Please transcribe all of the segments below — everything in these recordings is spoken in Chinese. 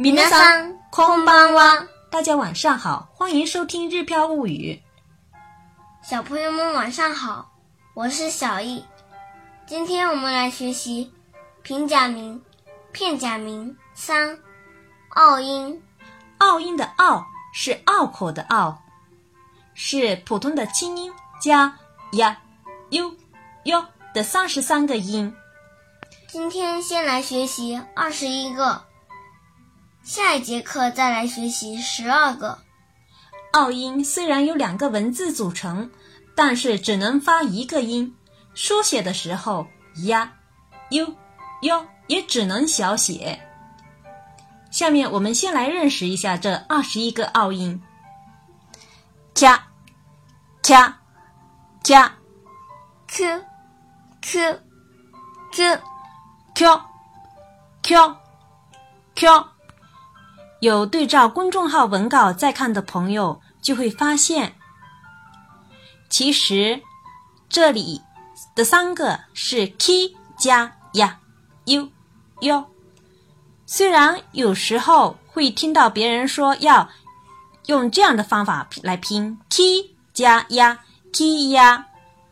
米娜桑，空邦は。大家晚上好，欢迎收听《日飘物语》。小朋友们晚上好，我是小易，今天我们来学习平假名、片假名三奥音。奥音的奥是拗口的拗，是普通的轻音加呀、u、y 的三十三个音。今天先来学习二十一个。下一节课再来学习十二个奥音。虽然有两个文字组成，但是只能发一个音。书写的时候呀、u、呦，也只能小写。下面我们先来认识一下这二十一个奥音加加加 q、q、q、q、q、q。有对照公众号文稿再看的朋友，就会发现，其实这里的三个是 k 加 ya u yo”。虽然有时候会听到别人说要用这样的方法来拼 k 加 ya key y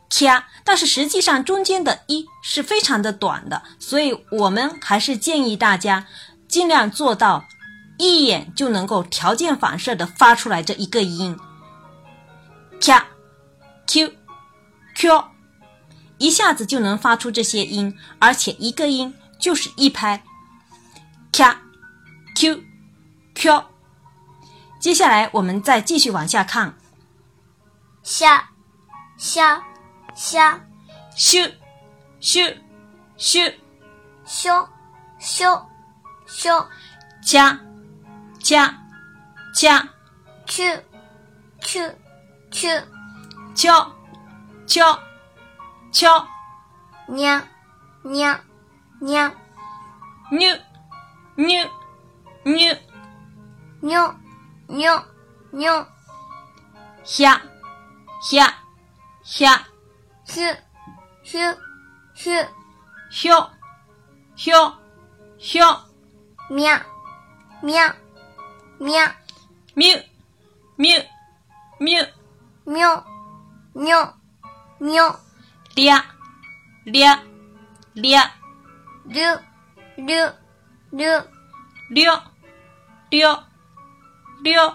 ya”，但是实际上中间的一是非常的短的，所以我们还是建议大家尽量做到。一眼就能够条件反射的发出来这一个音，q，q，q，一下子就能发出这些音，而且一个音就是一拍，q，q，q。接下来我们再继续往下看，x，x，x，x，x，x，x，x，x，x，x 下下下，shu shu。加加，去去去，敲敲敲，喵喵喵，牛牛牛牛牛牛，下下下，去去去，敲敲敲，喵喵。喵，喵，喵，喵，喵，喵，喵，俩，俩，俩，六，六，六，六，六，六。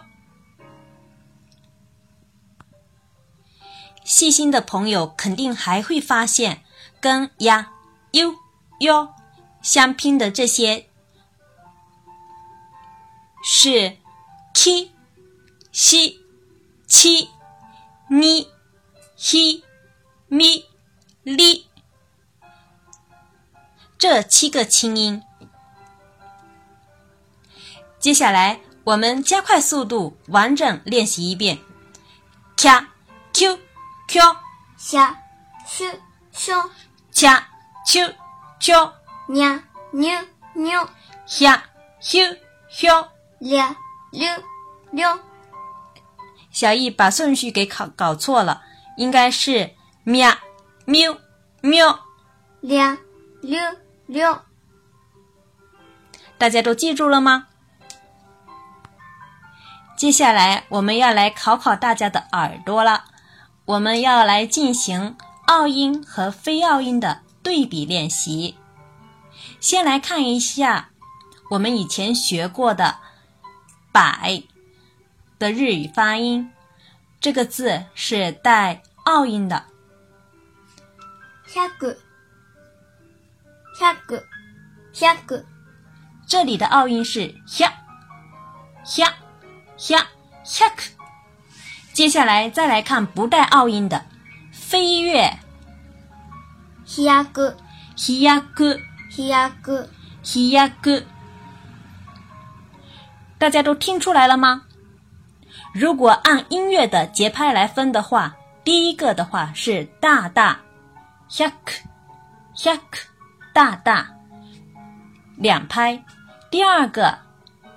细心的朋友肯定还会发现，跟呀、呦、哟相拼的这些。是 i 西七咪 i li 这七个轻音。接下来我们加快速度，完整练习一遍：卡丘丘，卡丘丘，卡丘丘，妞妞妞，卡丘丘。两六六，小易把顺序给考搞错了，应该是喵喵喵，两六六。大家都记住了吗？接下来我们要来考考大家的耳朵了，我们要来进行奥音和非奥音的对比练习。先来看一下我们以前学过的。百的日语发音，这个字是带拗音的。百、百、百。这里的拗音是百、百、百、百。接下来再来看不带拗音的飞跃。百、百、百、百。大家都听出来了吗？如果按音乐的节拍来分的话，第一个的话是大大，下克下克，大大，两拍；第二个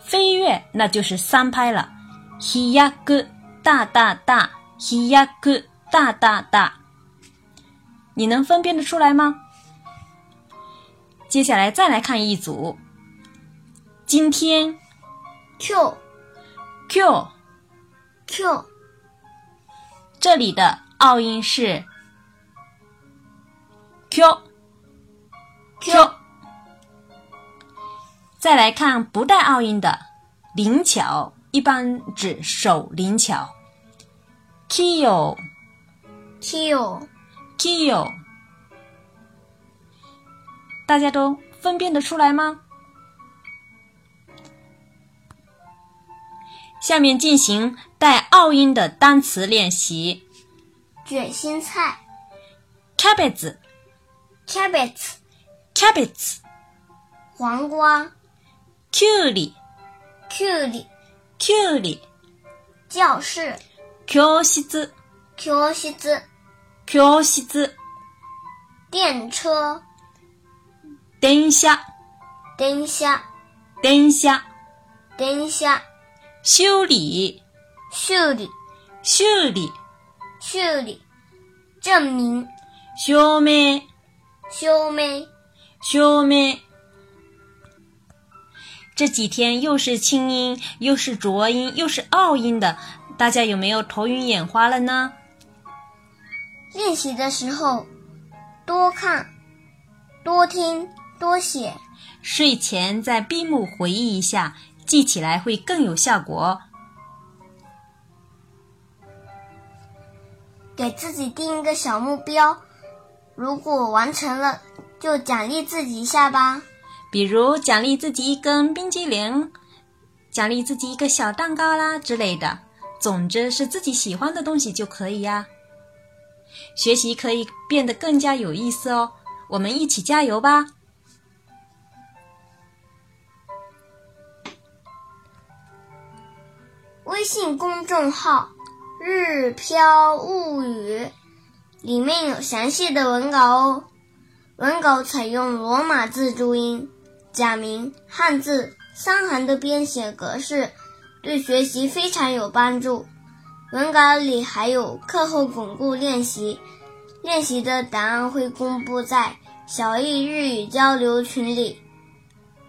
飞跃，那就是三拍了，下克大大大，下克大大大。你能分辨得出来吗？接下来再来看一组，今天。Q，Q，Q，这里的奥音是 Q，Q。再来看不带奥音的灵巧，一般指手灵巧。Kill，Kill，Kill，大家都分辨得出来吗？下面进行带奥音的单词练习。卷心菜，cabbage，cabbage，cabbage，黄瓜，キュリー，キュリー，キ u リー，教室，教室，教室，教室，电车，電車，電車，電車，電車。修理，修理，修理，修理，证明，修眉，修眉，修眉。这几天又是清音，又是浊音，又是拗音的，大家有没有头晕眼花了呢？练习的时候多看、多听、多写。睡前再闭目回忆一下。记起来会更有效果。给自己定一个小目标，如果完成了，就奖励自己一下吧。比如奖励自己一根冰激凌，奖励自己一个小蛋糕啦之类的，总之是自己喜欢的东西就可以呀。学习可以变得更加有意思哦，我们一起加油吧！微信公众号“日飘物语”里面有详细的文稿哦，文稿采用罗马字注音、假名、汉字三行的编写格式，对学习非常有帮助。文稿里还有课后巩固练习，练习的答案会公布在小易日语交流群里，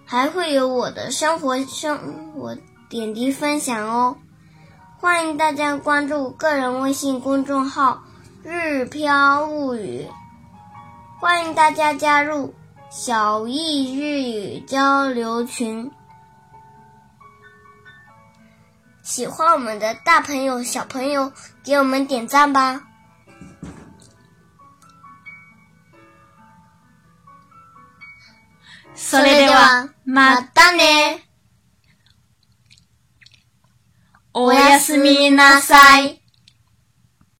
还会有我的生活生活点滴分享哦。欢迎大家关注个人微信公众号“日飘物语”，欢迎大家加入小易日语交流群。喜欢我们的大朋友、小朋友，给我们点赞吧！それではまたね。 おやすみなさい。